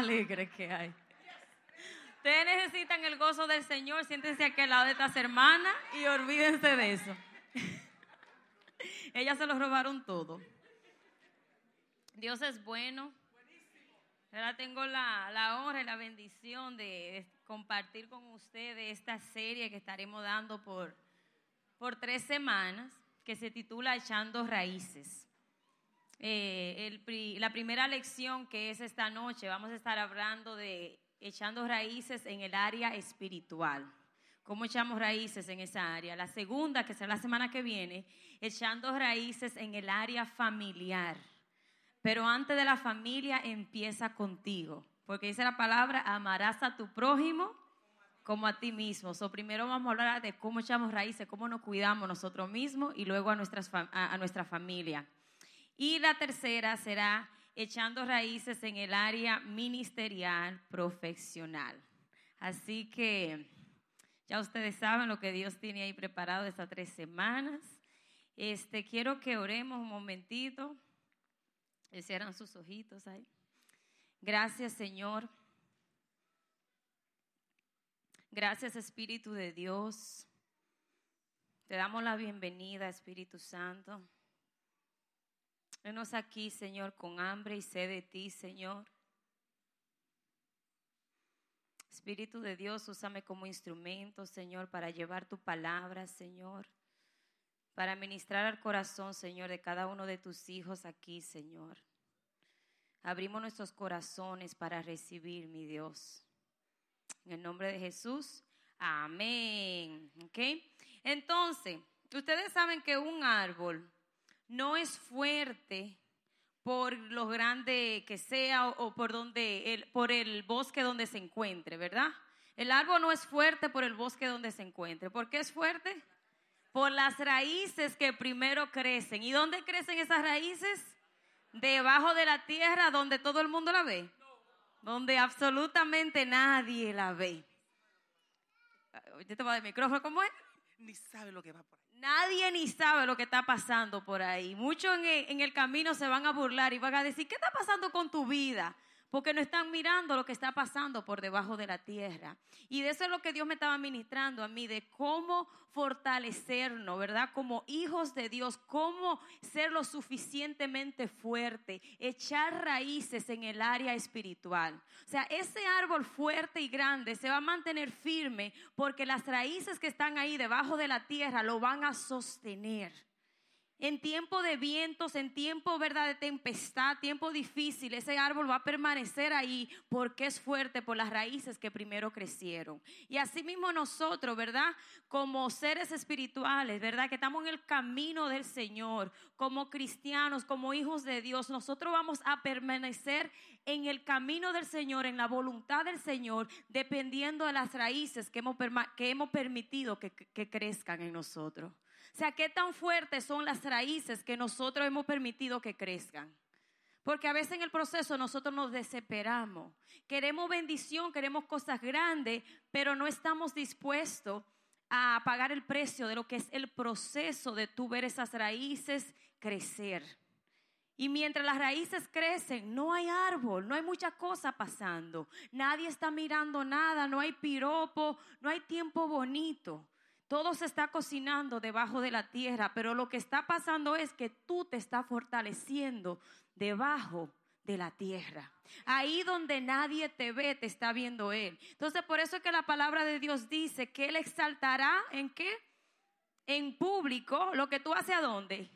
más alegre que hay. Ustedes necesitan el gozo del Señor, siéntense aquí al lado de estas hermanas y olvídense de eso. Ellas se lo robaron todo. Dios es bueno. Ahora tengo la, la honra y la bendición de compartir con ustedes esta serie que estaremos dando por, por tres semanas, que se titula Echando Raíces. Eh, la primera lección que es esta noche, vamos a estar hablando de echando raíces en el área espiritual. ¿Cómo echamos raíces en esa área? La segunda, que será la semana que viene, echando raíces en el área familiar. Pero antes de la familia empieza contigo, porque dice la palabra, amarás a tu prójimo como a ti mismo. So, primero vamos a hablar de cómo echamos raíces, cómo nos cuidamos nosotros mismos y luego a, nuestras, a nuestra familia. Y la tercera será echando raíces en el área ministerial profesional. Así que ya ustedes saben lo que Dios tiene ahí preparado estas tres semanas. Este, quiero que oremos un momentito. Cierran sus ojitos ahí. Gracias, Señor. Gracias, Espíritu de Dios. Te damos la bienvenida, Espíritu Santo. Venos aquí, Señor, con hambre y sed de ti, Señor. Espíritu de Dios, úsame como instrumento, Señor, para llevar tu palabra, Señor. Para ministrar al corazón, Señor, de cada uno de tus hijos aquí, Señor. Abrimos nuestros corazones para recibir, mi Dios. En el nombre de Jesús, amén. ¿Ok? Entonces, ustedes saben que un árbol no es fuerte por lo grande que sea o, por, donde el, por el bosque donde se encuentre, ¿verdad? El árbol no es fuerte por el bosque donde se encuentre. ¿Por qué es fuerte? Por las raíces que primero crecen. ¿Y dónde crecen esas raíces? Debajo de la tierra donde todo el mundo la ve. Donde absolutamente nadie la ve. Te voy a micrófono, ¿cómo es? Ni sabe lo que va por Nadie ni sabe lo que está pasando por ahí. Muchos en el, camino se van a burlar y van a decir, ¿qué está pasando con tu vida? Porque no están mirando lo que está pasando por debajo de la tierra. Y de eso es lo que Dios me estaba ministrando a mí, de cómo fortalecernos, ¿verdad? Como hijos de Dios, cómo ser lo suficientemente fuerte, echar raíces en el área espiritual. O sea, ese árbol fuerte y grande se va a mantener firme porque las raíces que están ahí debajo de la tierra lo van a sostener. En tiempo de vientos, en tiempo ¿verdad? de tempestad, tiempo difícil, ese árbol va a permanecer ahí porque es fuerte por las raíces que primero crecieron. Y asimismo nosotros, ¿verdad? Como seres espirituales, ¿verdad? Que estamos en el camino del Señor, como cristianos, como hijos de Dios, nosotros vamos a permanecer en el camino del Señor, en la voluntad del Señor, dependiendo de las raíces que hemos, que hemos permitido que, que crezcan en nosotros. O sea, qué tan fuertes son las raíces que nosotros hemos permitido que crezcan. Porque a veces en el proceso nosotros nos desesperamos. Queremos bendición, queremos cosas grandes, pero no estamos dispuestos a pagar el precio de lo que es el proceso de tú ver esas raíces crecer. Y mientras las raíces crecen, no hay árbol, no hay mucha cosa pasando. Nadie está mirando nada, no hay piropo, no hay tiempo bonito. Todo se está cocinando debajo de la tierra, pero lo que está pasando es que tú te estás fortaleciendo debajo de la tierra. Ahí donde nadie te ve, te está viendo Él. Entonces, por eso es que la palabra de Dios dice que Él exaltará en qué? En público lo que tú haces a dónde?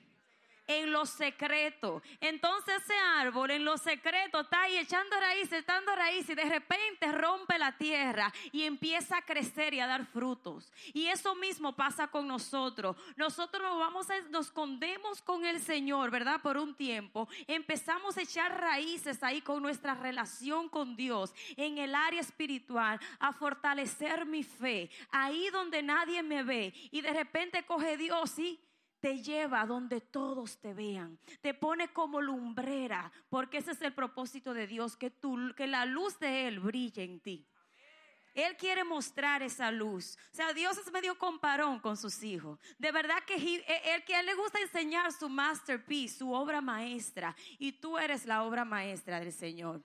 En lo secreto. Entonces ese árbol en lo secreto está ahí echando raíces, echando raíces y de repente rompe la tierra y empieza a crecer y a dar frutos. Y eso mismo pasa con nosotros. Nosotros nos vamos a, nos escondemos con el Señor, ¿verdad? Por un tiempo. Empezamos a echar raíces ahí con nuestra relación con Dios en el área espiritual, a fortalecer mi fe, ahí donde nadie me ve. Y de repente coge Dios y te lleva a donde todos te vean, te pone como lumbrera, porque ese es el propósito de Dios, que, tú, que la luz de Él brille en ti. Él quiere mostrar esa luz. O sea, Dios es medio comparón con sus hijos. De verdad que e, él, que él le gusta enseñar su masterpiece, su obra maestra. Y tú eres la obra maestra del Señor.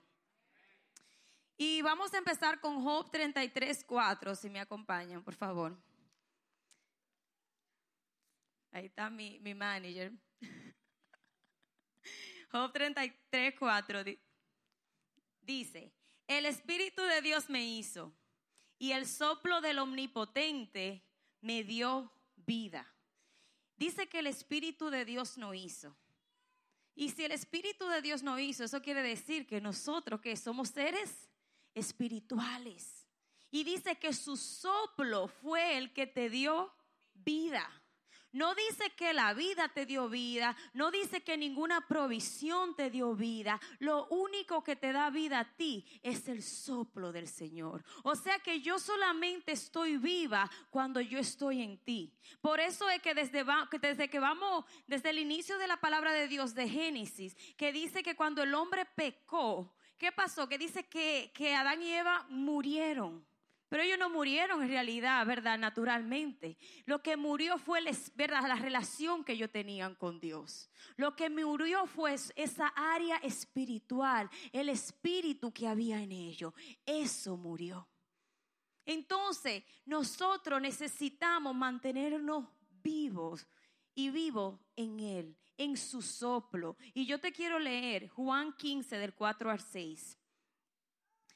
Y vamos a empezar con Job 33, 4, si me acompañan, por favor. Ahí está mi, mi manager. Job 33, 4 dice, el Espíritu de Dios me hizo y el soplo del Omnipotente me dio vida. Dice que el Espíritu de Dios no hizo. Y si el Espíritu de Dios no hizo, eso quiere decir que nosotros que somos seres espirituales. Y dice que su soplo fue el que te dio vida. No dice que la vida te dio vida, no dice que ninguna provisión te dio vida. Lo único que te da vida a ti es el soplo del Señor. O sea que yo solamente estoy viva cuando yo estoy en ti. Por eso es que desde, desde que vamos, desde el inicio de la palabra de Dios de Génesis, que dice que cuando el hombre pecó, ¿Qué pasó? Que dice que, que Adán y Eva murieron. Pero ellos no murieron en realidad, ¿verdad? Naturalmente. Lo que murió fue. La relación que ellos tenían con Dios. Lo que murió fue esa área espiritual, el espíritu que había en ellos. Eso murió. Entonces, nosotros necesitamos mantenernos vivos y vivos en Él en su soplo. Y yo te quiero leer Juan 15 del 4 al 6.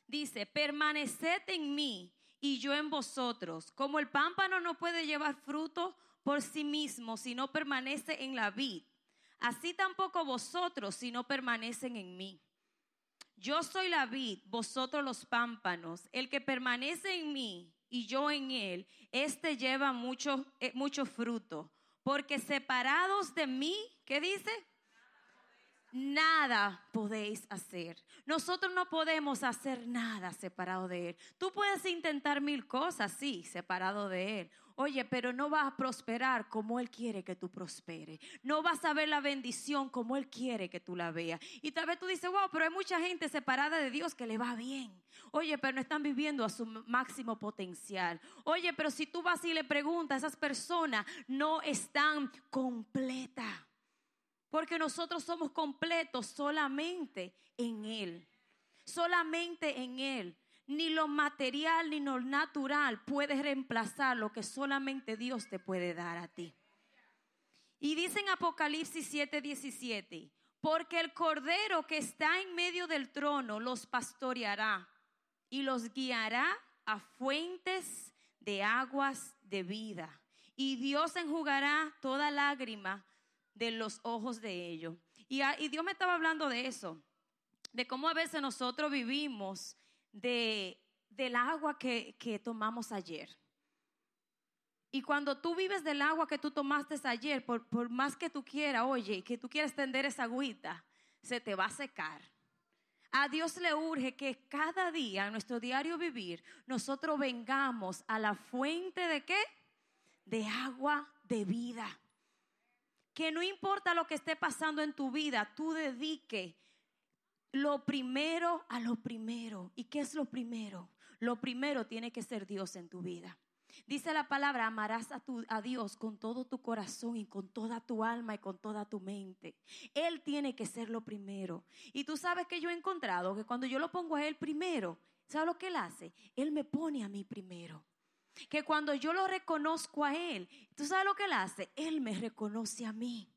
Dice, permaneced en mí y yo en vosotros. Como el pámpano no puede llevar fruto por sí mismo si no permanece en la vid, así tampoco vosotros si no permanecen en mí. Yo soy la vid, vosotros los pámpanos. El que permanece en mí y yo en él, este lleva mucho, eh, mucho fruto porque separados de mí, ¿qué dice? Nada podéis hacer. Nosotros no podemos hacer nada separado de Él. Tú puedes intentar mil cosas, sí, separado de Él. Oye, pero no vas a prosperar como Él quiere que tú prosperes. No vas a ver la bendición como Él quiere que tú la veas. Y tal vez tú dices, wow, pero hay mucha gente separada de Dios que le va bien. Oye, pero no están viviendo a su máximo potencial. Oye, pero si tú vas y le preguntas, esas personas no están completas. Porque nosotros somos completos solamente en Él. Solamente en Él ni lo material ni lo natural puede reemplazar lo que solamente Dios te puede dar a ti. Y dice en Apocalipsis 7:17, porque el cordero que está en medio del trono los pastoreará y los guiará a fuentes de aguas de vida. Y Dios enjugará toda lágrima de los ojos de ellos. Y, y Dios me estaba hablando de eso, de cómo a veces nosotros vivimos de, del agua que, que tomamos ayer. Y cuando tú vives del agua que tú tomaste ayer, por, por, más que tú quieras, oye, que tú quieras tender esa agüita, se te va a secar. A Dios le urge que cada día, en nuestro diario vivir, nosotros vengamos a la fuente de qué? De agua de vida. Que no importa lo que esté pasando en tu vida, tú dedique lo primero a lo primero. ¿Y qué es lo primero? Lo primero tiene que ser Dios en tu vida. Dice la palabra, amarás a, tu, a, Dios con todo tu corazón y con toda tu alma y con toda tu mente. Él tiene que ser lo primero. Y tú sabes que yo he encontrado que cuando yo lo pongo a Él primero, ¿sabes lo que Él hace? Él me pone a mí primero. Que cuando yo lo reconozco a Él, ¿tú sabes lo que Él hace? Él me reconoce a mí.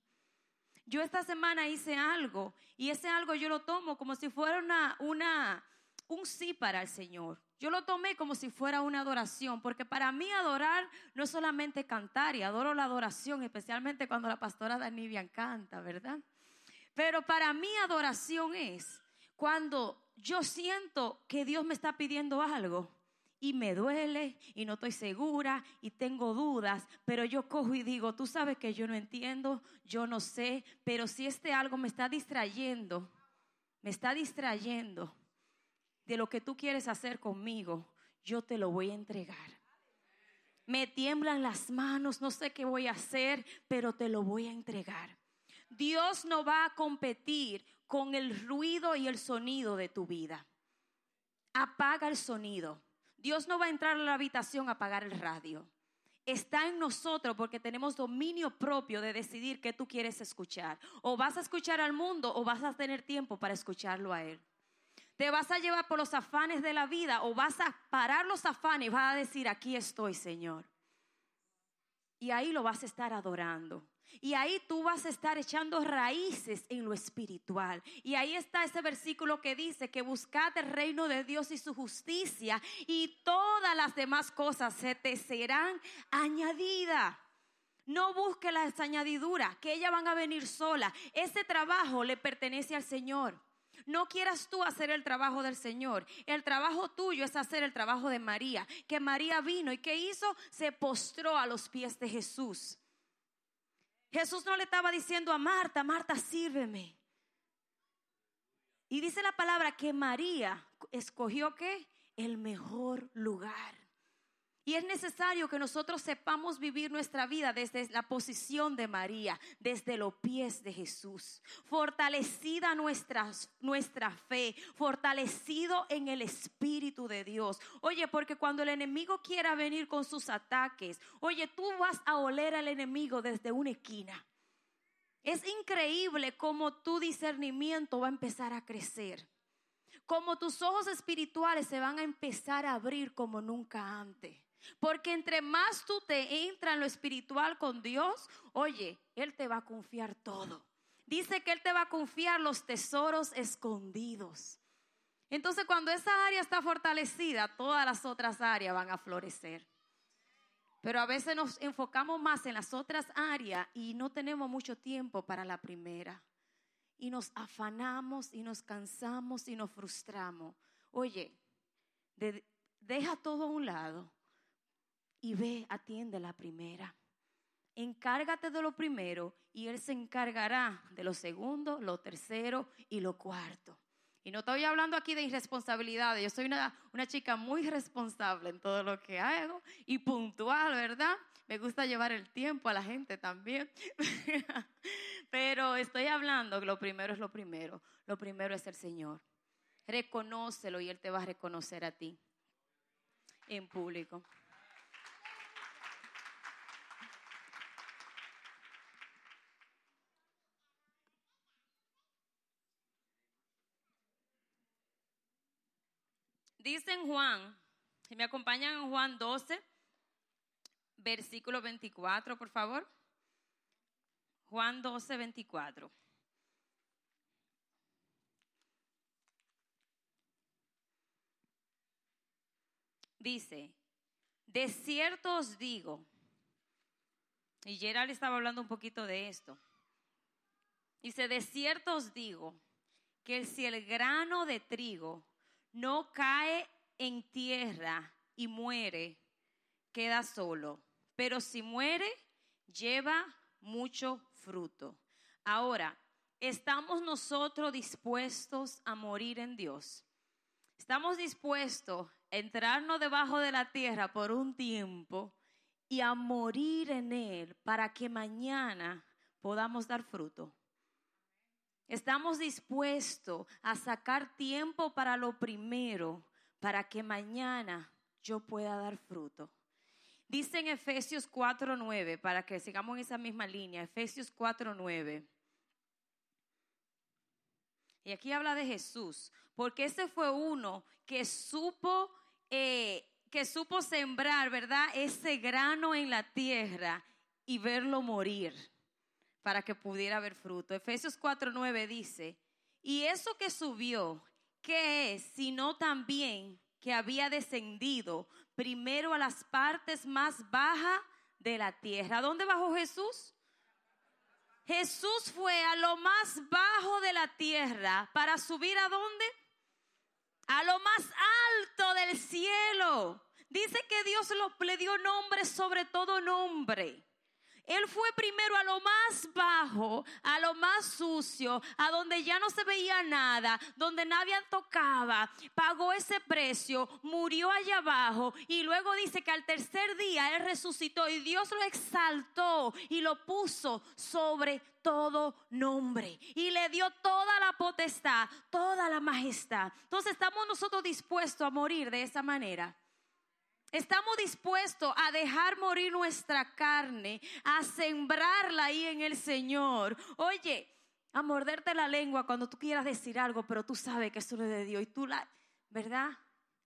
Yo esta semana hice algo y ese algo yo lo tomo como si fuera una, un sí para el Señor. Yo lo tomé como si fuera una adoración, porque para mí adorar no es solamente cantar, y adoro la adoración, especialmente cuando la pastora Danivian canta, ¿verdad? Pero para mí adoración es cuando yo siento que Dios me está pidiendo algo y me duele y no estoy segura y tengo dudas, pero yo cojo y digo, tú sabes que yo no entiendo, yo no sé, pero si este algo me está distrayendo, me está distrayendo de lo que tú quieres hacer conmigo, yo te lo voy a entregar. Me tiemblan las manos, no sé qué voy a hacer, pero te lo voy a entregar. Dios no va a competir con el ruido y el sonido de tu vida. Apaga el sonido Dios no va a entrar a la habitación a apagar el radio. Está en nosotros porque tenemos dominio propio de decidir qué tú quieres escuchar. O vas a escuchar al mundo o vas a tener tiempo para escucharlo a Él. Te vas a llevar por los afanes de la vida o vas a parar los afanes y vas a decir, aquí estoy, Señor. Y ahí lo vas a estar adorando. Y ahí tú vas a estar echando raíces en lo espiritual. Y ahí está ese versículo que dice que buscad el reino de Dios y su justicia y todas las demás cosas se te serán añadidas. No busque las añadiduras, que ellas van a venir solas. Ese trabajo le pertenece al Señor. No quieras tú hacer el trabajo del Señor. El trabajo tuyo es hacer el trabajo de María. Que María vino y que hizo? Se postró a los pies de Jesús. Jesús no le estaba diciendo a Marta, Marta, sírveme. Y dice la palabra que María escogió qué? El mejor lugar. Y es necesario que nosotros sepamos vivir nuestra vida desde la posición de María, desde los pies de Jesús. Fortalecida nuestra, nuestra fe, fortalecido en el Espíritu de Dios. Oye, porque cuando el enemigo quiera venir con sus ataques, oye, tú vas a oler al enemigo desde una esquina. Es increíble cómo tu discernimiento va a empezar a crecer. Como tus ojos espirituales se van a empezar a abrir como nunca antes. Porque entre más tú te entras en lo espiritual con Dios, oye, Él te va a confiar todo. Dice que Él te va a confiar los tesoros escondidos. Entonces cuando esa área está fortalecida, todas las otras áreas van a florecer. Pero a veces nos enfocamos más en las otras áreas y no tenemos mucho tiempo para la primera. Y nos afanamos y nos cansamos y nos frustramos. Oye, deja todo a un lado y ve, atiende la primera. Encárgate de lo primero y Él se encargará de lo segundo, lo tercero y lo cuarto. Y no estoy hablando aquí de irresponsabilidad. Yo soy una, una, chica muy responsable en todo lo que hago y puntual, ¿verdad? Me gusta llevar el tiempo a la gente también. Pero estoy hablando que lo primero es lo primero. Lo primero es el Señor. Reconócelo y Él te va a reconocer a ti en público. Dice en Juan, si me acompañan en Juan 12, versículo 24, por favor. Juan 12, 24. Dice, de cierto os digo, y Gerald estaba hablando un poquito de esto, dice, de cierto os digo, que si el grano de trigo no cae en tierra y muere, queda solo. Pero si muere, lleva mucho fruto. Ahora, ¿estamos nosotros dispuestos a morir en Dios? ¿Estamos dispuestos a entrarnos debajo de la tierra por un tiempo y a morir en Él para que mañana podamos dar fruto? Estamos dispuestos a sacar tiempo para lo primero, para que mañana yo pueda dar fruto. Dice en Efesios 4:9, para que sigamos en esa misma línea, Efesios 4:9. Y aquí habla de Jesús, porque ese fue uno que supo, eh, que supo sembrar, ¿verdad? Ese grano en la tierra y verlo morir para que pudiera haber fruto. Efesios 4:9 dice, y eso que subió, ¿qué es? Sino también que había descendido primero a las partes más bajas de la tierra. ¿Dónde bajó Jesús? Jesús fue a lo más bajo de la tierra para subir a dónde? A lo más alto del cielo. Dice que Dios le dio nombre sobre todo nombre. Él fue primero a lo más bajo, a lo más sucio, a donde ya no se veía nada, donde nadie tocaba, pagó ese precio, murió allá abajo y luego dice que al tercer día Él resucitó y Dios lo exaltó y lo puso sobre todo nombre y le dio toda la potestad, toda la majestad. Entonces estamos nosotros dispuestos a morir de esa manera. Estamos dispuestos a dejar morir nuestra carne, a sembrarla ahí en el Señor. Oye, a morderte la lengua cuando tú quieras decir algo, pero tú sabes que eso es de Dios y tú la, ¿verdad?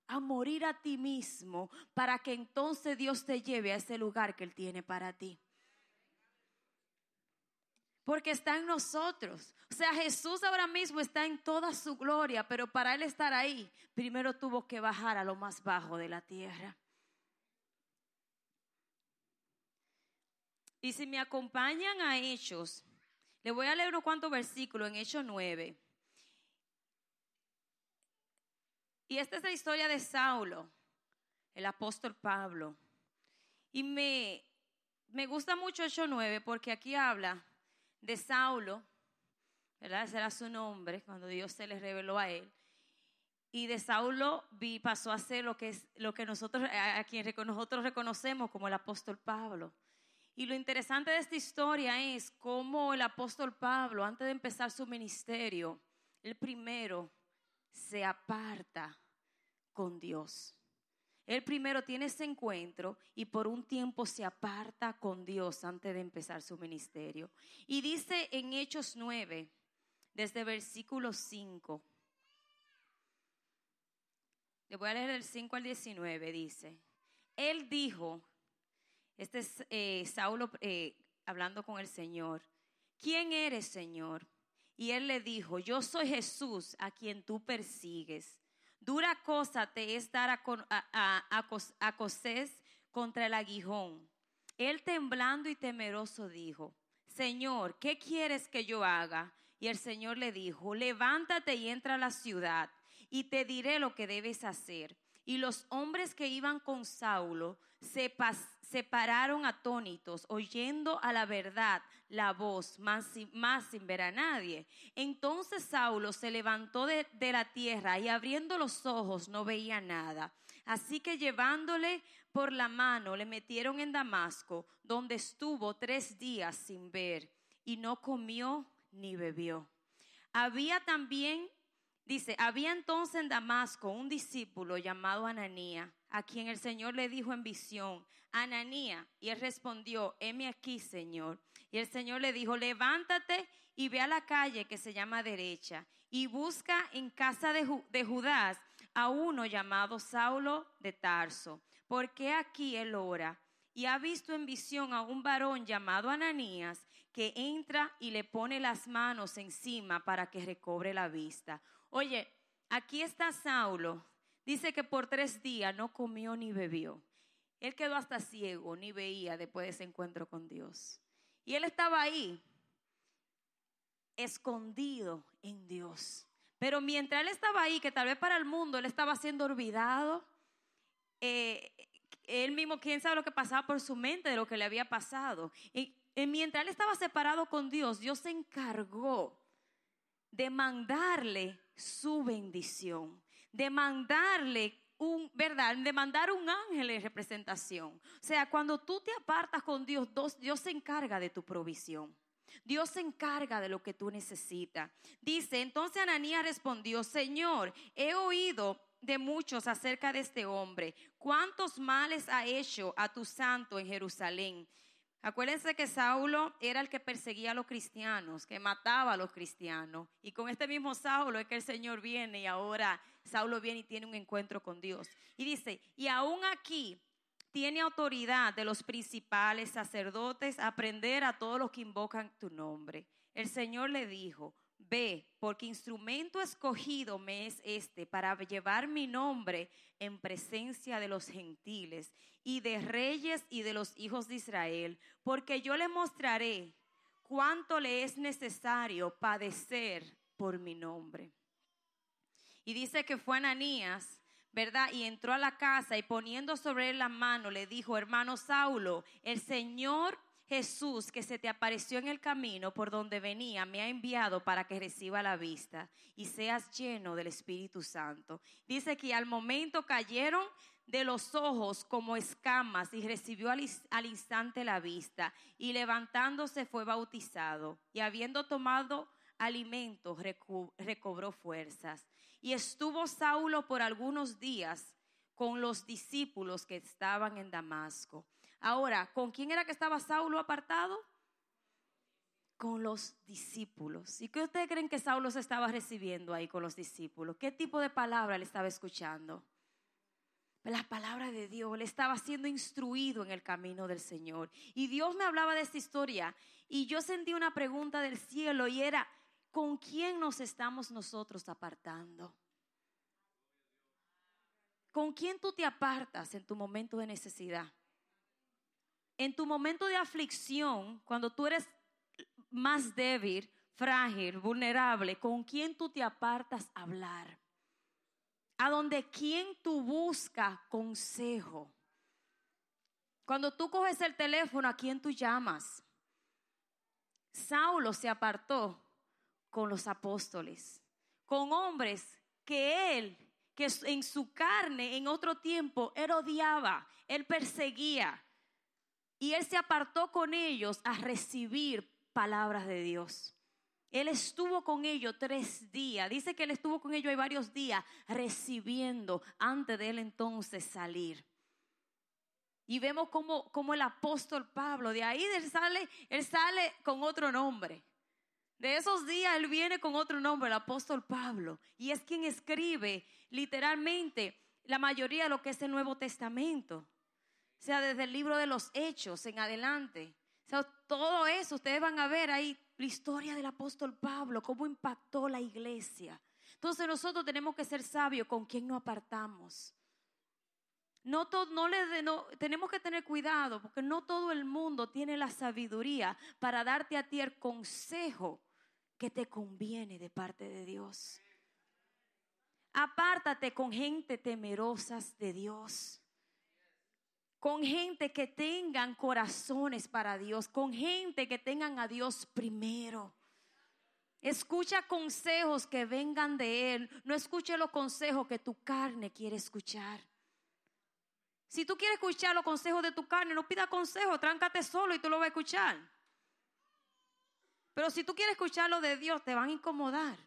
A morir a ti mismo para que entonces Dios te lleve a ese lugar que Él tiene para ti. Porque está en nosotros. O sea, Jesús ahora mismo está en toda su gloria, pero para Él estar ahí, primero tuvo que bajar a lo más bajo de la tierra. Y si me acompañan a Hechos, le voy a leer unos cuantos versículos en Hechos 9. Y esta es la historia de Saulo, el apóstol Pablo. Y me, me gusta mucho Hechos 9 porque aquí habla de Saulo, ¿verdad? Ese era su nombre cuando Dios se le reveló a él. Y de Saulo pasó a ser lo que, es, lo que nosotros, a quien nosotros reconocemos como el apóstol Pablo. Y lo interesante de esta historia es cómo el apóstol Pablo, antes de empezar su ministerio, el primero se aparta con Dios. Él primero tiene ese encuentro y por un tiempo se aparta con Dios antes de empezar su ministerio. Y dice en Hechos 9, desde versículo 5, le voy a leer el 5 al 19, dice, Él dijo, este es eh, Saulo eh, hablando con el Señor. ¿Quién eres, Señor? Y él le dijo, yo soy Jesús a quien tú persigues. Dura cosa te es dar a, a, a, contra el aguijón. Él temblando y temeroso dijo, Señor, ¿qué quieres que yo haga? Y el Señor le dijo, levántate y entra a la ciudad y te diré lo que debes hacer. Y los hombres que iban con Saulo se, se pararon atónitos, oyendo a la verdad la voz, más, más sin ver a nadie. Entonces Saulo se levantó de, de la tierra y abriendo los ojos no veía nada. Así que llevándole por la mano le metieron en Damasco, donde estuvo tres días sin ver y no comió ni bebió. Había también Dice, había entonces en Damasco un discípulo llamado Ananía, a quien el Señor le dijo en visión, Ananía, y él respondió, heme aquí, Señor. Y el Señor le dijo, levántate y ve a la calle que se llama derecha, y busca en casa de, de Judas a uno llamado Saulo de Tarso, porque aquí él ora, y ha visto en visión a un varón llamado Ananías, que entra y le pone las manos encima para que recobre la vista. Oye, aquí está Saulo. Dice que por tres días no comió ni bebió. Él quedó hasta ciego, ni veía después de ese encuentro con Dios. Y él estaba ahí, escondido en Dios. Pero mientras él estaba ahí, que tal vez para el mundo él estaba siendo olvidado, eh, él mismo, quién sabe lo que pasaba por su mente de lo que le había pasado. Y, y mientras él estaba separado con Dios, Dios se encargó de mandarle su bendición, de mandarle un, ¿verdad? De mandar un ángel en representación. O sea, cuando tú te apartas con Dios, Dios se encarga de tu provisión. Dios se encarga de lo que tú necesitas. Dice, entonces Ananías respondió, Señor, he oído de muchos acerca de este hombre, cuántos males ha hecho a tu santo en Jerusalén Acuérdense que Saulo era el que perseguía a los cristianos, que mataba a los cristianos. Y con este mismo Saulo es que el Señor viene y ahora Saulo viene y tiene un encuentro con Dios. Y dice, y aún aquí tiene autoridad de los principales sacerdotes aprender a todos los que invocan tu nombre. El Señor le dijo, Ve, porque instrumento escogido me es este para llevar mi nombre en presencia de los gentiles y de reyes y de los hijos de Israel, porque yo le mostraré cuánto le es necesario padecer por mi nombre. Y dice que fue Ananías, ¿verdad? Y entró a la casa y poniendo sobre él la mano le dijo, hermano Saulo, el Señor Jesús que se te apareció en el camino por donde venía me ha enviado para que reciba la vista y seas lleno del Espíritu Santo. Dice que al momento cayeron de los ojos como escamas y recibió al, instante la vista y levantándose fue bautizado y habiendo tomado alimento recobró fuerzas. Y estuvo Saulo por algunos días con los discípulos que estaban en Damasco. Ahora, ¿con quién era que estaba Saulo apartado? con los discípulos. ¿Y qué ustedes creen que Saulo se estaba recibiendo ahí con los discípulos? ¿Qué tipo de palabra le estaba escuchando? La palabra de Dios, le estaba siendo instruido en el camino del Señor. Y Dios me hablaba de esta historia y yo sentí una pregunta del cielo y era, ¿con quién nos estamos nosotros apartando? ¿Con quién tú te apartas en tu momento de necesidad? En tu momento de aflicción, cuando tú eres más débil, frágil, vulnerable, ¿con quién tú te apartas a hablar? A donde quién tú buscas consejo. Cuando tú coges el teléfono, ¿a quién tú llamas? Saulo se apartó con los apóstoles, con hombres que él, que en su carne, en otro tiempo, él odiaba, él perseguía. Y él se apartó con ellos a recibir palabras de Dios. Él estuvo con ellos tres días. Dice que él estuvo con ellos hay varios días recibiendo antes de él entonces salir. Y vemos como, como el apóstol Pablo, de ahí él sale, él sale con otro nombre. De esos días él viene con otro nombre, el apóstol Pablo. Y es quien escribe literalmente la mayoría de lo que es el Nuevo Testamento. O sea, desde el libro de los Hechos en adelante todo eso, ustedes van a ver ahí la historia del apóstol Pablo, cómo impactó la iglesia. Entonces nosotros tenemos que ser sabios con quién nos apartamos. No, no, le, tenemos que tener cuidado porque no todo el mundo tiene la sabiduría para darte a ti el consejo que te conviene de parte de Dios. Apártate con gente temerosas de Dios con gente que tengan corazones para Dios, con gente que tengan a Dios primero. Escucha consejos que vengan de Él, no escuche los consejos que tu carne quiere escuchar. Si tú quieres escuchar los consejos de tu carne, no pida consejo, tráncate solo y tú lo vas a escuchar. Pero si tú quieres escuchar lo de Dios, te van a incomodar.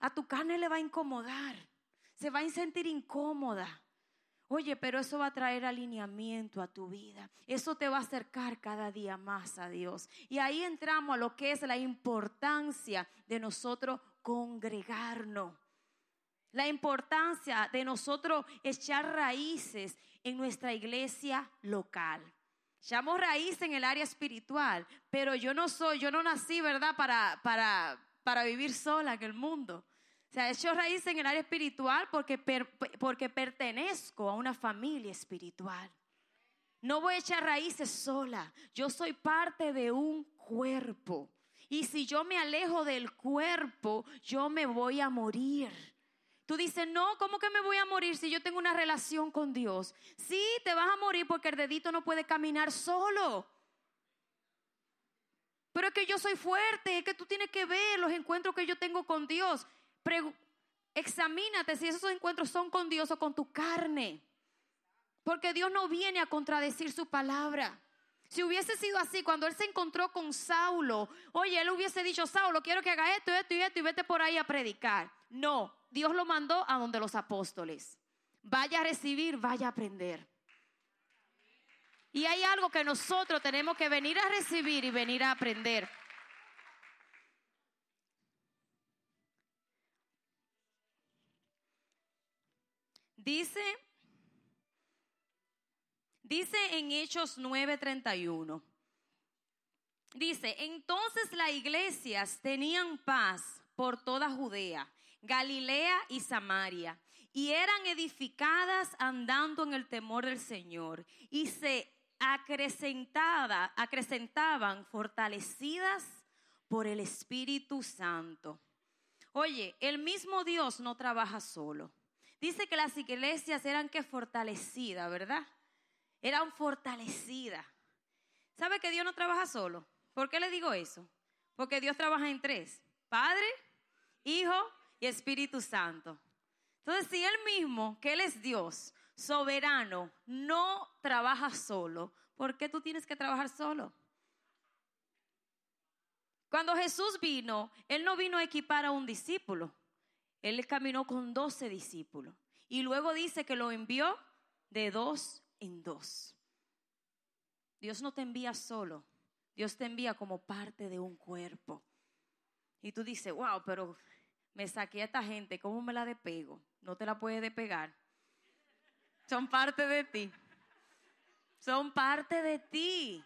A tu carne le va a incomodar. Se va a sentir incómoda. Oye, pero eso va a traer alineamiento a tu vida. Eso te va a acercar cada día más a Dios. Y ahí entramos a lo que es la importancia de nosotros congregarnos. La importancia de nosotros echar raíces en nuestra iglesia local. Echamos raíces en el área espiritual, pero yo no soy, yo no nací, ¿verdad?, para, para, para vivir sola en el mundo. O sea, he hecho raíz en el área espiritual porque, porque pertenezco a una familia espiritual. No voy a echar raíces sola. Yo soy parte de un cuerpo. Y si yo me alejo del cuerpo, yo me voy a morir. Tú dices, no, ¿cómo que me voy a morir si yo tengo una relación con Dios? Sí, te vas a morir porque el dedito no puede caminar solo. Pero es que yo soy fuerte, es que tú tienes que ver los encuentros que yo tengo con Dios examínate si esos encuentros son con Dios o con tu carne. Porque Dios no viene a contradecir su palabra. Si hubiese sido así, cuando él se encontró con Saulo, oye, él hubiese dicho, Saulo, quiero que haga esto, esto y esto y vete por ahí a predicar. No, Dios lo mandó a donde los apóstoles. Vaya a recibir, vaya a aprender. Y hay algo que nosotros tenemos que venir a recibir y venir a aprender. Dice, dice en Hechos 9:31. Dice, entonces las iglesias tenían paz por toda Judea, Galilea y Samaria, y eran edificadas andando en el temor del Señor, y se acrecentada, acrecentaban fortalecidas por el Espíritu Santo. Oye, el mismo Dios no trabaja solo. Dice que las iglesias eran que fortalecidas, ¿verdad? Eran fortalecidas. ¿Sabe que Dios no trabaja solo? ¿Por qué le digo eso? Porque Dios trabaja en tres. Padre, Hijo y Espíritu Santo. Entonces, si Él mismo, que Él es Dios, soberano, no trabaja solo, ¿por qué tú tienes que trabajar solo? Cuando Jesús vino, Él no vino a equipar a un discípulo. Él caminó con doce discípulos y luego dice que lo envió de dos en dos. Dios no te envía solo, Dios te envía como parte de un cuerpo. Y tú dices, wow, pero me saqué a esta gente, ¿cómo me la despego? No te la puedes despegar. Son parte de ti. Son parte de ti.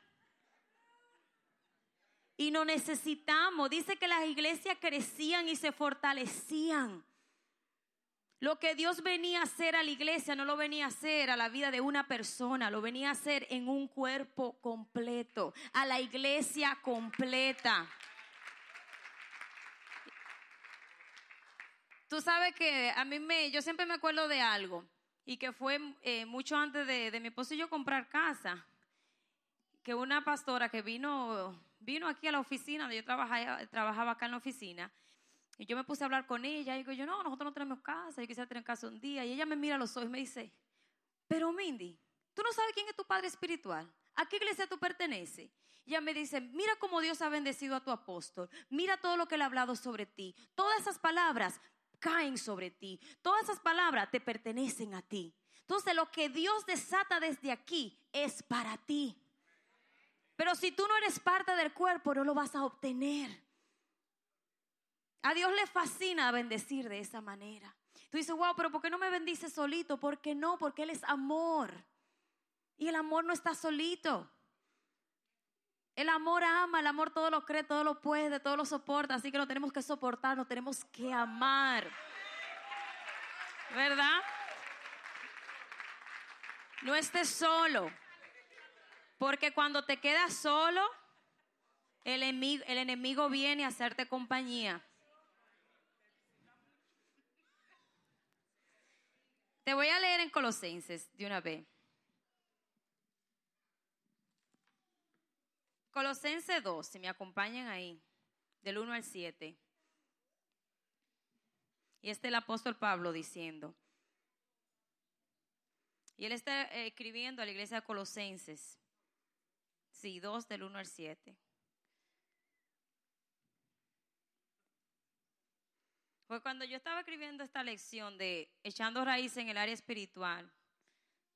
Y no necesitamos. Dice que las iglesias crecían y se fortalecían. Lo que Dios venía a hacer a la iglesia no lo venía a hacer a la vida de una persona, lo venía a hacer en un cuerpo completo, a la iglesia completa. Tú sabes que a mí me, yo siempre me acuerdo de algo y que fue eh, mucho antes de, de, mi esposo y yo comprar casa, que una pastora que vino, vino aquí a la oficina, donde yo trabajaba, trabajaba acá en la oficina, y yo me puse a hablar con ella y digo yo, no, nosotros no tenemos casa, yo quisiera tener casa un día. Y ella me mira a los ojos y me dice, pero Mindy, tú no sabes quién es tu padre espiritual. ¿A qué iglesia tú perteneces? Y ella me dice, mira cómo Dios ha bendecido a tu apóstol. Mira todo lo que él ha hablado sobre ti. Todas esas palabras caen sobre ti. Todas esas palabras te pertenecen a ti. Entonces lo que Dios desata desde aquí es para ti. Pero si tú no eres parte del cuerpo, no lo vas a obtener. A Dios le fascina bendecir de esa manera. Tú dices, wow, pero ¿por qué no me bendice solito? ¿Por qué no? Porque Él es amor. Y el amor no está solito. El amor ama, el amor todo lo cree, todo lo puede, todo lo soporta. Así que no tenemos que soportar, no tenemos que amar. ¿Verdad? No estés solo. Porque cuando te quedas solo, el enemigo, el enemigo viene a hacerte compañía. Te voy a leer en Colosenses de una vez. Colosenses 2, si me acompañan ahí, del 1 al 7. Y este es el apóstol Pablo diciendo. Y él está eh, escribiendo a la iglesia de Colosenses. Sí, 2 del 1 al 7. Pues cuando yo estaba escribiendo esta lección de echando raíces en el área espiritual,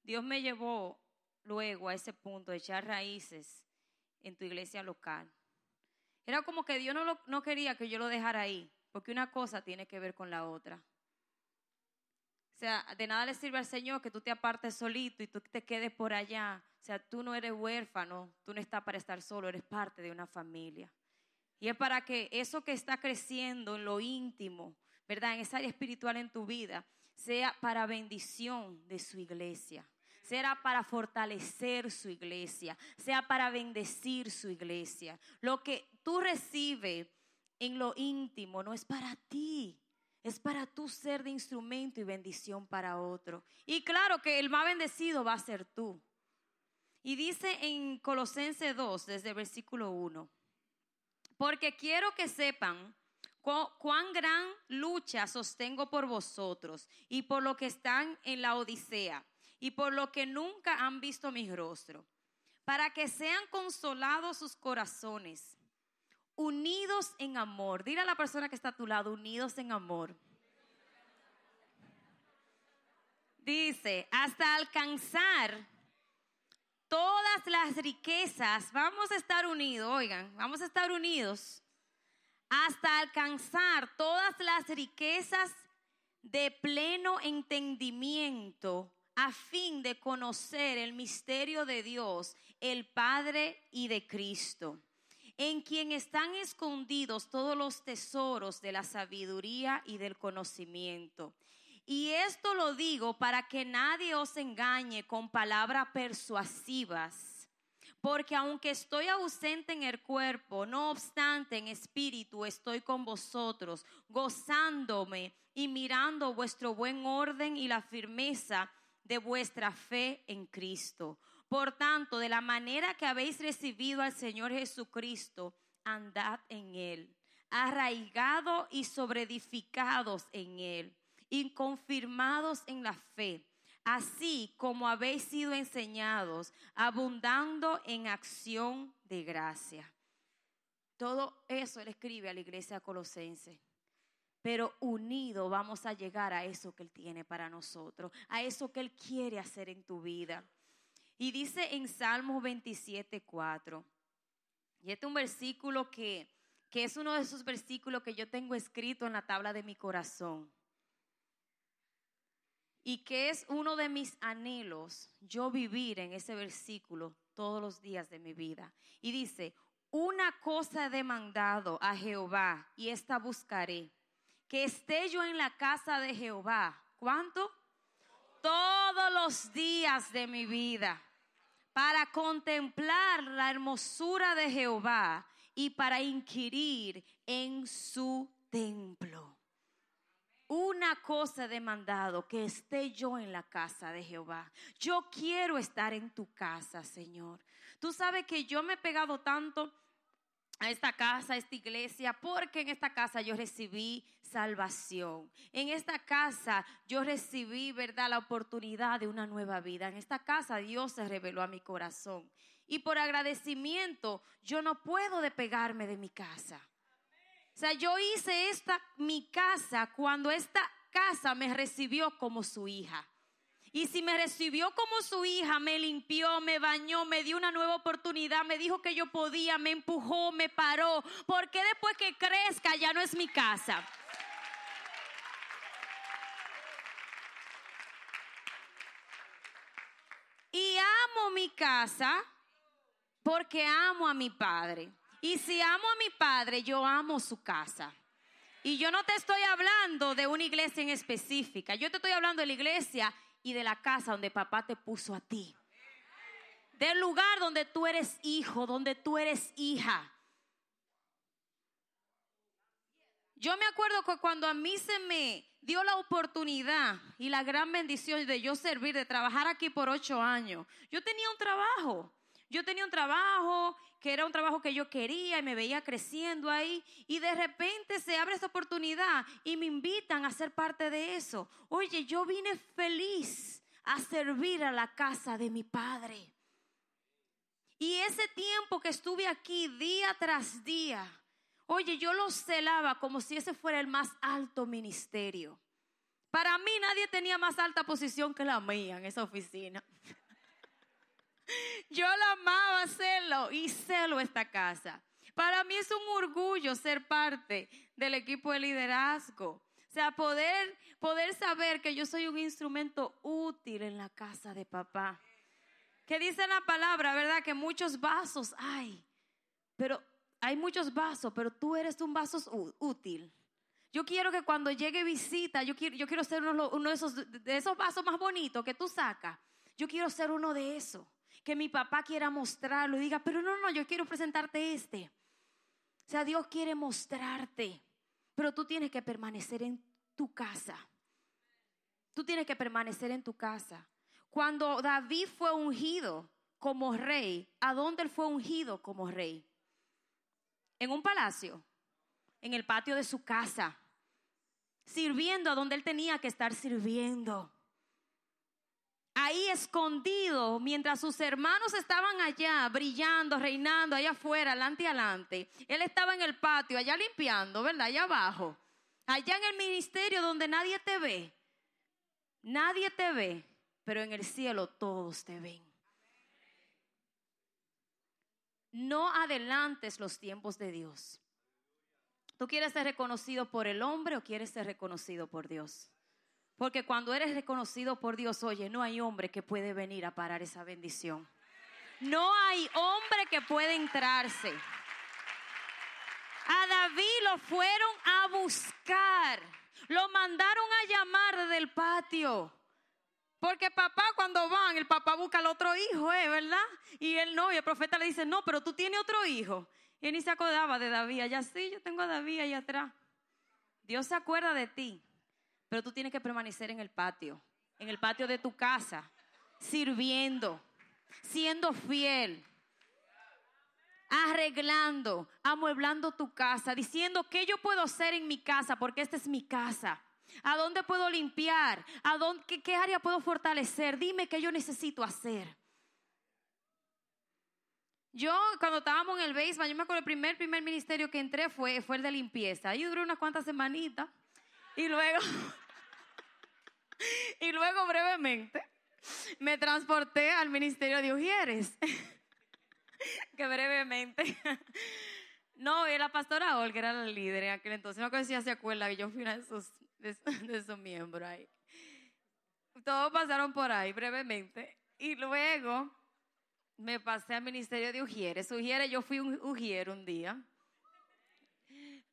Dios me llevó luego a ese punto de echar raíces en tu iglesia local. Era como que Dios no, no quería que yo lo dejara ahí, porque una cosa tiene que ver con la otra. O sea, de nada le sirve al Señor que tú te apartes solito y tú te quedes por allá. O sea, tú no eres huérfano, tú no estás para estar solo, eres parte de una familia. Y es para que eso que está creciendo en lo íntimo, ¿verdad? En esa área espiritual en tu vida, sea para bendición de su iglesia, sea para fortalecer su iglesia, sea para bendecir su iglesia. Lo que tú recibes en lo íntimo no es para ti, es para tu ser de instrumento y bendición para otro. Y claro que el más bendecido va a ser tú. Y dice en Colosenses 2, desde el versículo 1, porque quiero que sepan cuán gran lucha sostengo por vosotros y por lo que están en la Odisea y por lo que nunca han visto mi rostro, para que sean consolados sus corazones, unidos en amor. Dile a la persona que está a tu lado, unidos en amor. Dice, hasta alcanzar todas las riquezas, vamos a estar unidos, oigan, vamos a estar unidos hasta alcanzar todas las riquezas de pleno entendimiento a fin de conocer el misterio de Dios, el Padre y de Cristo, en quien están escondidos todos los tesoros de la sabiduría y del conocimiento. Y esto lo digo para que nadie os engañe con palabras persuasivas porque aunque estoy ausente en el cuerpo, no obstante en espíritu estoy con vosotros, gozándome y mirando vuestro buen orden y la firmeza de vuestra fe en Cristo. Por tanto, de la manera que habéis recibido al Señor Jesucristo, andad en Él, arraigados y sobreedificados en Él, y confirmados en la fe así como habéis sido enseñados, abundando en acción de gracia. Todo eso él escribe a la iglesia colosense. Pero unido vamos a llegar a eso que Él tiene para nosotros, a eso que Él quiere hacer en tu vida. Y dice en Salmos 27, 4, Y este es un versículo que, que es uno de esos versículos que yo tengo escrito en la tabla de mi corazón. Y que es uno de mis anhelos, yo vivir en ese versículo todos los días de mi vida. Y dice, una cosa he demandado a Jehová y esta buscaré, que esté yo en la casa de Jehová. ¿Cuánto? Todos los días de mi vida, para contemplar la hermosura de Jehová y para inquirir en su templo. Una cosa he demandado, que esté yo en la casa de Jehová. Yo quiero estar en tu casa, Señor. Tú sabes que yo me he pegado tanto a esta casa, a esta iglesia, porque en esta casa yo recibí salvación. En esta casa yo recibí, ¿verdad?, la oportunidad de una nueva vida. En esta casa Dios se reveló a mi corazón. Y por agradecimiento yo no puedo despegarme de mi casa. O sea, yo hice esta mi casa cuando esta casa me recibió como su hija. Y si me recibió como su hija, me limpió, me bañó, me dio una nueva oportunidad, me dijo que yo podía, me empujó, me paró. ¿Por qué después que crezca ya no es mi casa? Y amo mi casa porque amo a mi padre. Y si amo a mi padre, yo amo su casa. Y yo no te estoy hablando de una iglesia en específica, yo te estoy hablando de la iglesia y de la casa donde papá te puso a ti. Del lugar donde tú eres hijo, donde tú eres hija. Yo me acuerdo que cuando a mí se me dio la oportunidad y la gran bendición de yo servir, de trabajar aquí por ocho años, yo tenía un trabajo. Yo tenía un trabajo que era un trabajo que yo quería y me veía creciendo ahí y de repente se abre esa oportunidad y me invitan a ser parte de eso. Oye, yo vine feliz a servir a la casa de mi padre. Y ese tiempo que estuve aquí día tras día, oye, yo lo celaba como si ese fuera el más alto ministerio. Para mí nadie tenía más alta posición que la mía en esa oficina. Yo la amaba hacerlo y celo esta casa. Para mí es un orgullo ser parte del equipo de liderazgo. O sea, poder, poder saber que yo soy un instrumento útil en la casa de papá. Que dice la palabra, ¿verdad? Que muchos vasos hay. Pero hay muchos vasos, pero tú eres un vaso útil. Yo quiero que cuando llegue visita, yo quiero, yo quiero ser uno, uno de, esos, de esos vasos más bonitos que tú sacas. Yo quiero ser uno de esos que mi papá quiera mostrarlo y diga, pero no, no, yo quiero presentarte este. O sea, Dios quiere mostrarte, pero tú tienes que permanecer en tu casa. Tú tienes que permanecer en tu casa. Cuando David fue ungido como rey, ¿a dónde él fue ungido como rey? En un palacio, en el patio de su casa, sirviendo a donde él tenía que estar sirviendo ahí escondido, mientras sus hermanos estaban allá brillando, reinando, allá afuera, adelante y adelante. Él estaba en el patio, allá limpiando, ¿verdad? Allá abajo. Allá en el ministerio donde nadie te ve. Nadie te ve, pero en el cielo todos te ven. No adelantes los tiempos de Dios. ¿Tú quieres ser reconocido por el hombre o quieres ser reconocido por Dios? Porque cuando eres reconocido por Dios, oye, no hay hombre que puede venir a parar esa bendición. No hay hombre que puede entrarse. A David lo fueron a buscar. Lo mandaron a llamar desde el patio. Porque papá cuando van, el papá busca al otro hijo, ¿eh? ¿verdad? Y él no, y el profeta le dice, no, pero tú tienes otro hijo. Y él ni se acordaba de David. Allá sí, yo tengo a David allá atrás. Dios se acuerda de ti. Pero tú tienes que permanecer en el patio, en el patio de tu casa, sirviendo, siendo fiel, arreglando, amueblando tu casa, diciendo qué yo puedo hacer en mi casa, porque esta es mi casa. ¿A dónde puedo limpiar? ¿A dónde, qué, área puedo fortalecer? Dime qué yo necesito hacer. Yo, cuando estábamos en el béisbol, yo me acuerdo el primer, primer ministerio que entré fue, fue el de limpieza. Ahí duré unas cuantas semanitas. Y luego, y luego brevemente me transporté al ministerio de Ujieres. que brevemente. No, la pastora Olga era la líder en aquel entonces. No sé si se acuerda que yo fui una de sus, de, sus miembros ahí. Todos pasaron por ahí brevemente. Y luego me pasé al ministerio de Ujieres. Ujieres, yo fui un Ujier un día.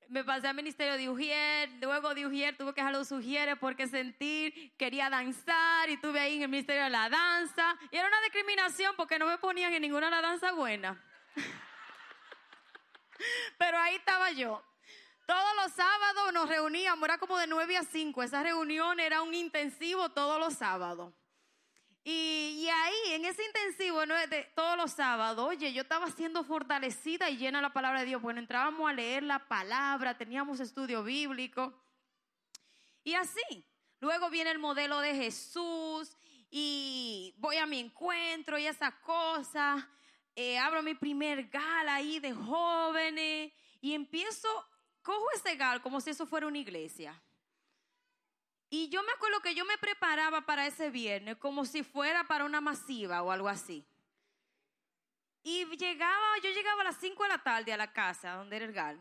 Me pasé al ministerio de Ujier, luego de Ujier tuve que dejar los Ujieres porque sentir, quería danzar y tuve ahí en el ministerio de la danza. Y era una discriminación porque no me ponían en ninguna la danza buena. Pero ahí estaba yo. Todos los sábados nos reuníamos, era como de 9 a 5. Esa reunión era un intensivo todos los sábados. Y, ahí, en ese intensivo de todos los sábados, oye, yo estaba siendo fortalecida y llena la palabra de Dios. Bueno, entrábamos a leer la palabra, teníamos estudio bíblico. Y así. Luego viene el modelo de Jesús y voy a mi encuentro y esa cosa. Eh, abro mi primer gala ahí de jóvenes y empiezo, cojo ese gal como si eso fuera una iglesia. Y yo me acuerdo que yo me preparaba para ese viernes como si fuera para una masiva o algo así. Y llegaba, yo llegaba a las 5 de la tarde a la casa donde era el GAL.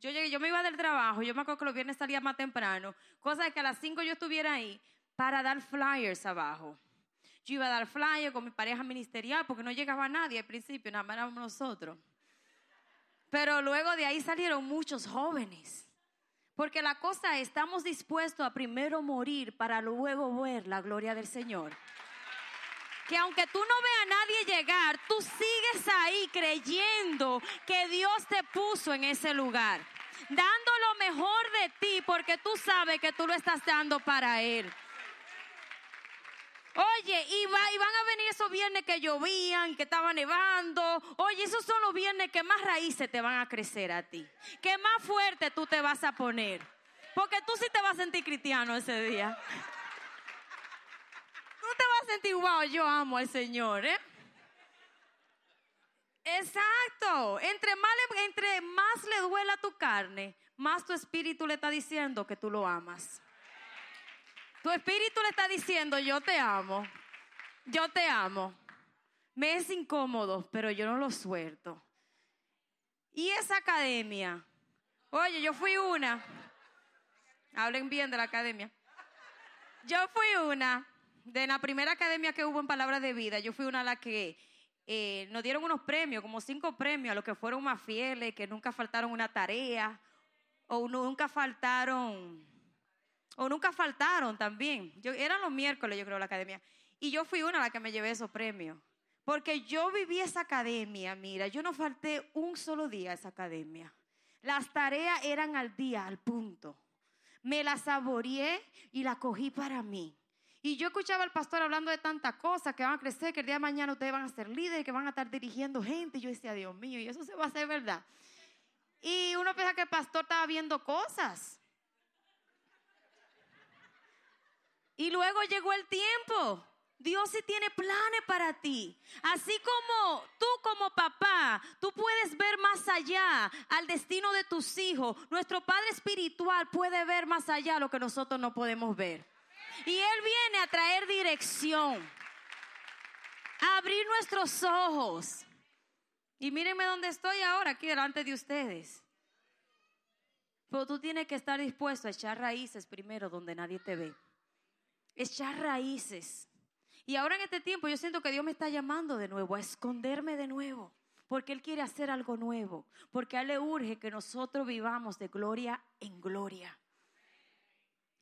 Yo llegué, yo me iba del trabajo, yo me acuerdo que los viernes salía más temprano, cosa de que a las 5 yo estuviera ahí para dar flyers abajo. Yo iba a dar flyers con mi pareja ministerial porque no llegaba nadie al principio, nada más éramos nosotros. Pero luego de ahí salieron muchos jóvenes porque la cosa es, estamos dispuestos a primero morir para luego ver la gloria del Señor. Que aunque tú no veas a nadie llegar, tú sigues ahí creyendo que Dios te puso en ese lugar. Dando lo mejor de ti porque tú sabes que tú lo estás dando para Él. Oye, y, van a venir esos viernes que llovían, que estaba nevando. Oye, esos son los viernes que más raíces te van a crecer a ti. Que más fuerte tú te vas a poner. Porque tú sí te vas a sentir cristiano ese día. Tú te vas a sentir, wow, yo amo al Señor, ¿eh? Exacto. Entre más, entre más le duela tu carne, más tu espíritu le está diciendo que tú lo amas. Tu espíritu le está diciendo, yo te amo, yo te amo. Me es incómodo, pero yo no lo suelto. Y esa academia, oye, yo fui una, hablen bien de la academia. Yo fui una, de la primera academia que hubo en Palabras de Vida, yo fui una a la que eh, nos dieron unos premios, como cinco premios a los que fueron más fieles, que nunca faltaron una tarea, o nunca faltaron o nunca faltaron también. Yo, eran los miércoles, yo creo, la academia. Y yo fui una la que me llevé esos premios. Porque yo viví esa academia, mira, yo no falté un solo día a esa academia. Las tareas eran al día, al punto. Me las saboreé y la cogí para mí. Y yo escuchaba al pastor hablando de tantas cosas, que van a crecer, que el día de mañana ustedes van a ser líderes, que van a estar dirigiendo gente. Y yo decía, Dios mío, y eso se va a hacer verdad. Y uno piensa que el pastor estaba viendo cosas. Y luego llegó el tiempo. Dios sí tiene planes para ti. Así como tú como papá, tú puedes ver más allá al destino de tus hijos. Nuestro Padre Espiritual puede ver más allá lo que nosotros no podemos ver. Y Él viene a traer dirección, a abrir nuestros ojos. Y mírenme dónde estoy ahora, aquí delante de ustedes. Pero tú tienes que estar dispuesto a echar raíces primero donde nadie te ve echar raíces. Y ahora en este tiempo yo siento que Dios me está llamando de nuevo, a esconderme de nuevo, porque Él quiere hacer algo nuevo, porque a Él le urge que nosotros vivamos de gloria en gloria.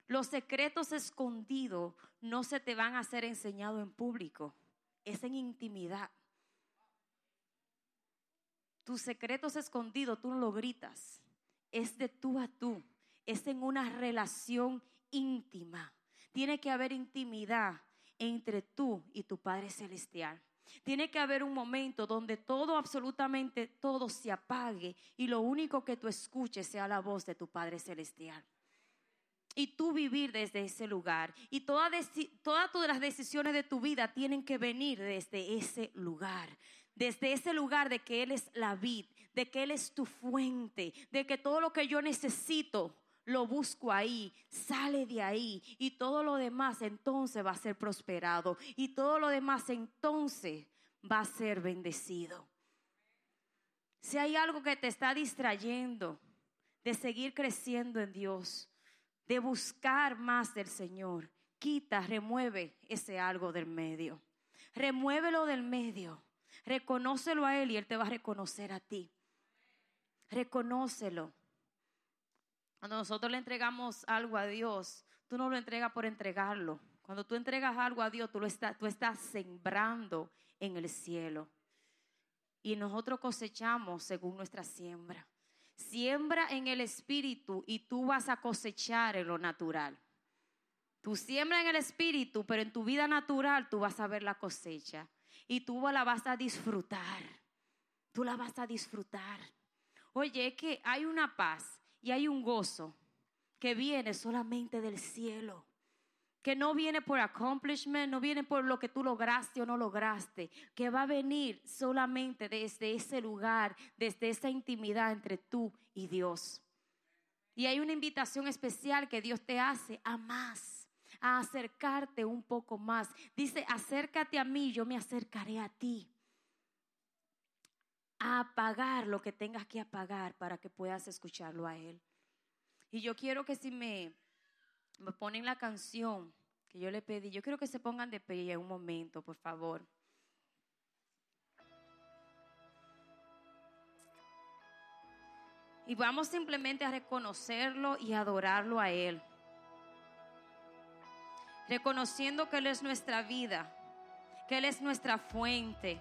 Los secretos escondidos no se te van a ser enseñados en público, es en intimidad. Tus secretos escondidos tú no lo gritas, es de tú a tú, es en una relación íntima. Tiene que haber intimidad entre tú y tu Padre Celestial. Tiene que haber un momento donde todo, absolutamente todo se apague y lo único que tú escuches sea la voz de tu Padre Celestial. Y tú vivir desde ese lugar. Y todas, todas las decisiones de tu vida tienen que venir desde ese lugar. Desde ese lugar de que Él es la vid, de que Él es tu fuente, de que todo lo que yo necesito lo busco ahí, sale de ahí y todo lo demás entonces va a ser prosperado y todo lo demás entonces va a ser bendecido. Si hay algo que te está distrayendo de seguir creciendo en Dios, de buscar más del Señor, quita, remueve ese algo del medio. Remuévelo del medio. Reconócelo a Él y Él te va a reconocer a ti. Reconócelo. Cuando nosotros le entregamos algo a Dios, tú no lo entregas por entregarlo. Cuando tú entregas algo a Dios, tú, lo tú estás sembrando en el cielo. Y nosotros cosechamos según nuestra siembra. Siembra en el espíritu y tú vas a cosechar en lo natural. Tú siembra en el espíritu, pero en tu vida natural tú vas a ver la cosecha y tú la vas a disfrutar. Tú la vas a disfrutar. Oye, es que hay una paz y hay un gozo que viene solamente del cielo que no viene por accomplishment, no viene por lo que tú lograste o no lograste, que va a venir solamente desde ese lugar, desde esa intimidad entre tú y Dios. Y hay una invitación especial que Dios te hace a más, a acercarte un poco más. Dice, acércate a mí, yo me acercaré a ti. A apagar lo que tengas que apagar para que puedas escucharlo a Él. Y yo quiero que si me ponen la canción que yo le pedí. Yo quiero que se pongan de pie un momento, por favor. Y vamos simplemente a reconocerlo y adorarlo a Él. Reconociendo que Él es nuestra vida, que Él es nuestra fuente.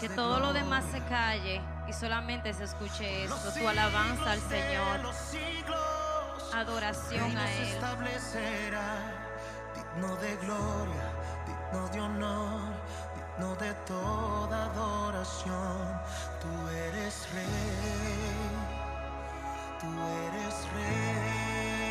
Que todo lo demás se calle y solamente se escuche esto, tu alabanza al Señor, adoración a Él. Digno de gloria, digno de honor, digno de toda adoración. Tú eres rey, tú eres rey,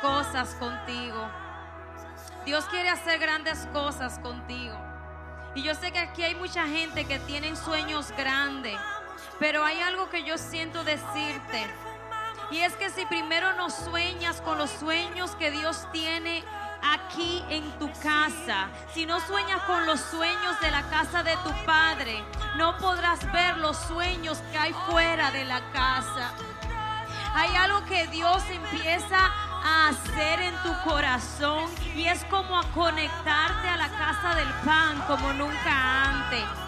cosas contigo. Dios quiere hacer grandes cosas contigo. Y yo sé que aquí hay mucha gente que tienen sueños grandes, pero hay algo que yo siento decirte. Y es que si primero no sueñas con los sueños que Dios tiene aquí en tu casa, si no sueñas con los sueños de la casa de tu padre, no podrás ver los sueños que hay fuera de la casa. Hay algo que Dios empieza a hacer en tu corazón y es como a conectarte a la casa del pan como nunca antes.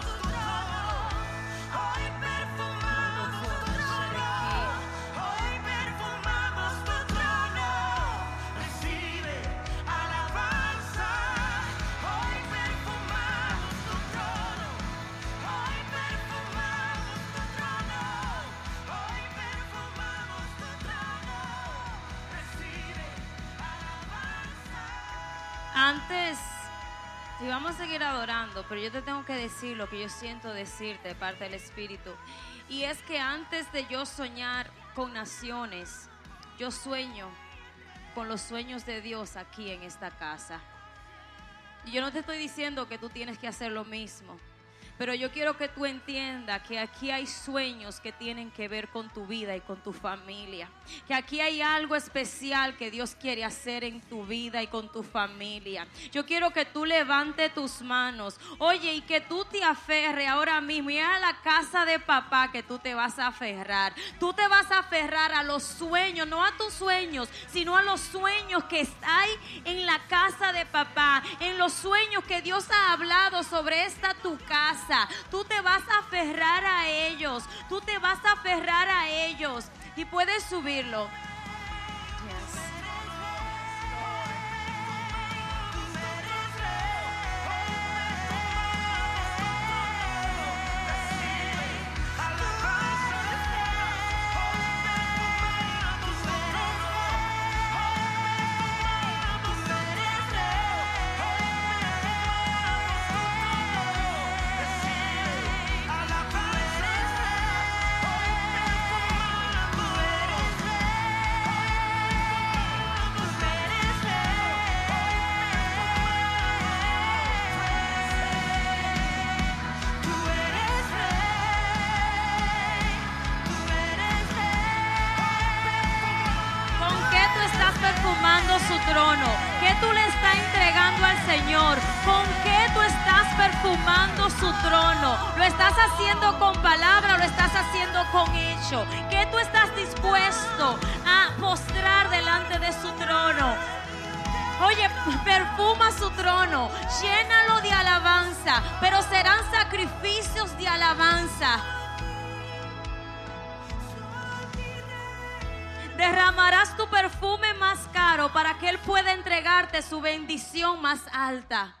Antes, y vamos a seguir adorando, pero yo te tengo que decir lo que yo siento decirte de parte del Espíritu. Y es que antes de yo soñar con naciones, yo sueño con los sueños de Dios aquí en esta casa. Y yo no te estoy diciendo que tú tienes que hacer lo mismo. Pero yo quiero que tú entiendas que aquí hay sueños que tienen que ver con tu vida y con tu familia. Que aquí hay algo especial que Dios quiere hacer en tu vida y con tu familia. Yo quiero que tú levantes tus manos. Oye, y que tú te aferres ahora mismo. Y es a la casa de papá que tú te vas a aferrar. Tú te vas a aferrar a los sueños, no a tus sueños, sino a los sueños que hay en la casa de papá. En los sueños que Dios ha hablado sobre esta tu casa. Tú te vas a aferrar a ellos. Tú te vas a aferrar a ellos. Y puedes subirlo. Perfumando su trono? ¿Lo estás haciendo con palabra lo estás haciendo con hecho? ¿Qué tú estás dispuesto a mostrar delante de su trono? Oye, perfuma su trono, llénalo de alabanza, pero serán sacrificios de alabanza. Derramarás tu perfume más caro para que Él pueda entregarte su bendición más alta.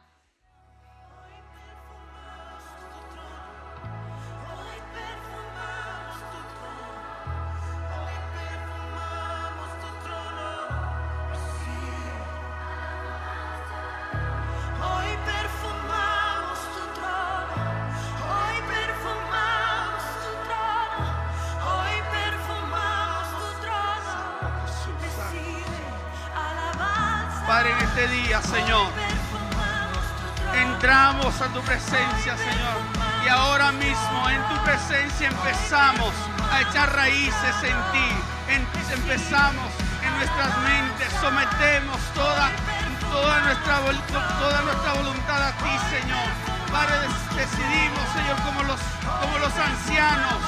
Toda, nuestra, voluntad a ti, Señor. Padre, decidimos, Señor, como los, como los ancianos,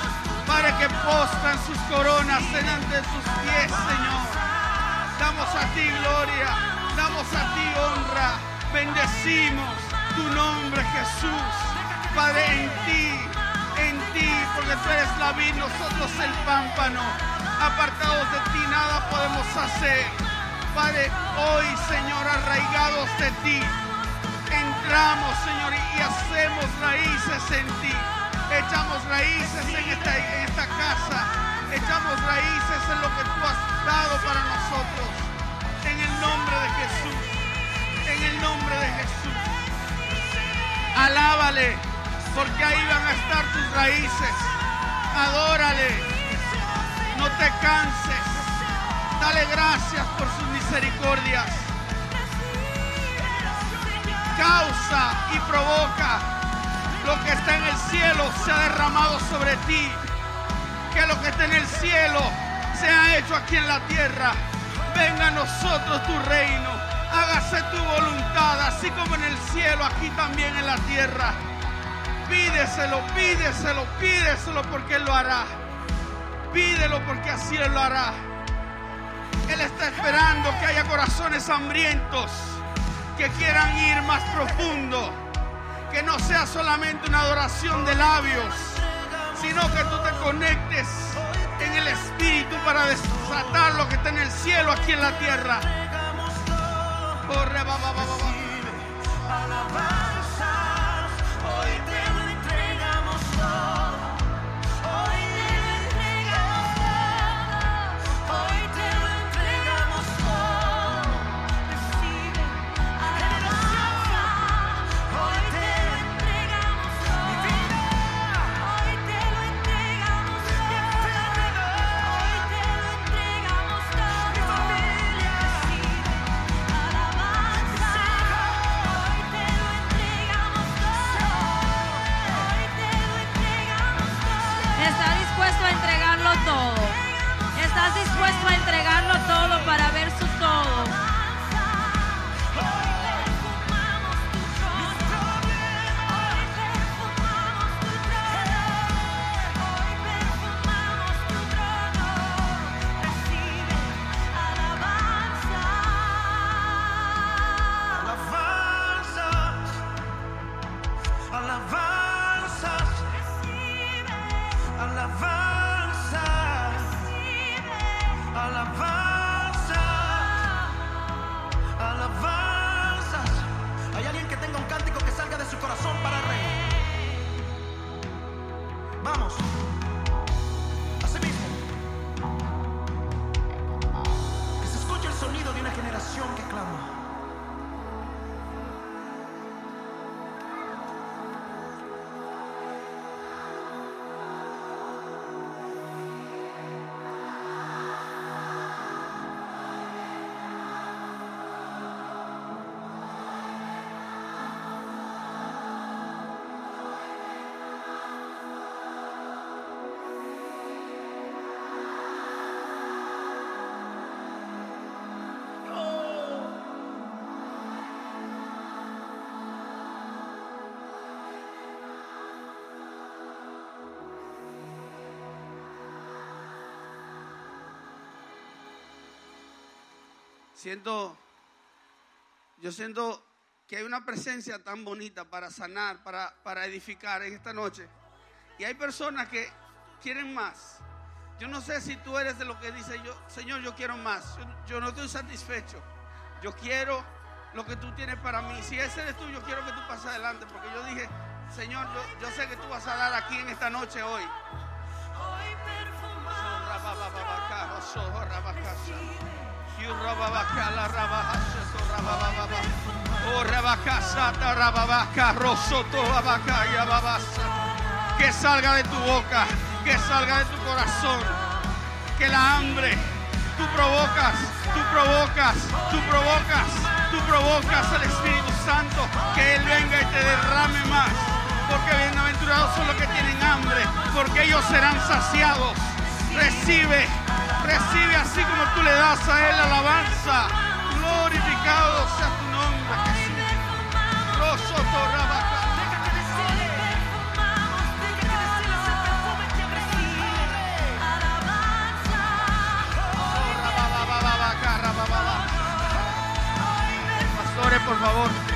para que postan sus coronas delante de sus pies, Señor. Damos a ti gloria damos a ti honra, bendecimos tu nombre Jesús. Padre, en ti, en ti, porque tú eres la vid, nosotros el pámpano. Apartados de ti nada podemos hacer. Padre, hoy Señor, arraigados de ti, entramos Señor y hacemos raíces en ti. Echamos raíces en esta, en esta casa. Echamos raíces en lo que tú has dado para nosotros nombre de Jesús. En el nombre de Jesús. Alábale, porque ahí van a estar tus raíces. Adórale. No te canses. Dale gracias por sus misericordias. Causa y provoca lo que está en el cielo se ha derramado sobre ti. Que lo que está en el cielo se ha hecho aquí en la tierra venga a nosotros tu reino, hágase tu voluntad, así como en el cielo, aquí también en la tierra. Pídeselo, pídeselo, pídeselo porque Él lo hará. Pídelo porque así Él lo hará. Él está esperando que haya corazones hambrientos que quieran ir más profundo. Que no sea solamente una adoración de labios, sino que tú te conectes en el Espíritu para desatar lo que está en el cielo aquí en la tierra. Siento, yo siento que hay una presencia tan bonita para sanar, para, para edificar en esta noche. Y hay personas que quieren más. Yo no sé si tú eres de lo que dice yo, Señor, yo quiero más. Yo, yo no estoy satisfecho. Yo quiero lo que tú tienes para mí. Si ese eres tú, yo quiero que tú pases adelante. Porque yo dije, Señor, yo, yo sé que tú vas a dar aquí en esta noche hoy. Hoy perfumamos Que salga de tu boca, que salga de tu corazón, que la hambre, tú provocas, tú provocas, tú provocas, tú provocas al Espíritu Santo, que Él venga y te derrame más. Porque bienaventurados son los que tienen hambre, porque ellos serán saciados. Recibe, recibe así como tú le das a Él alabanza. Glorificado sea tu nombre, Jesús. Pastores, por favor.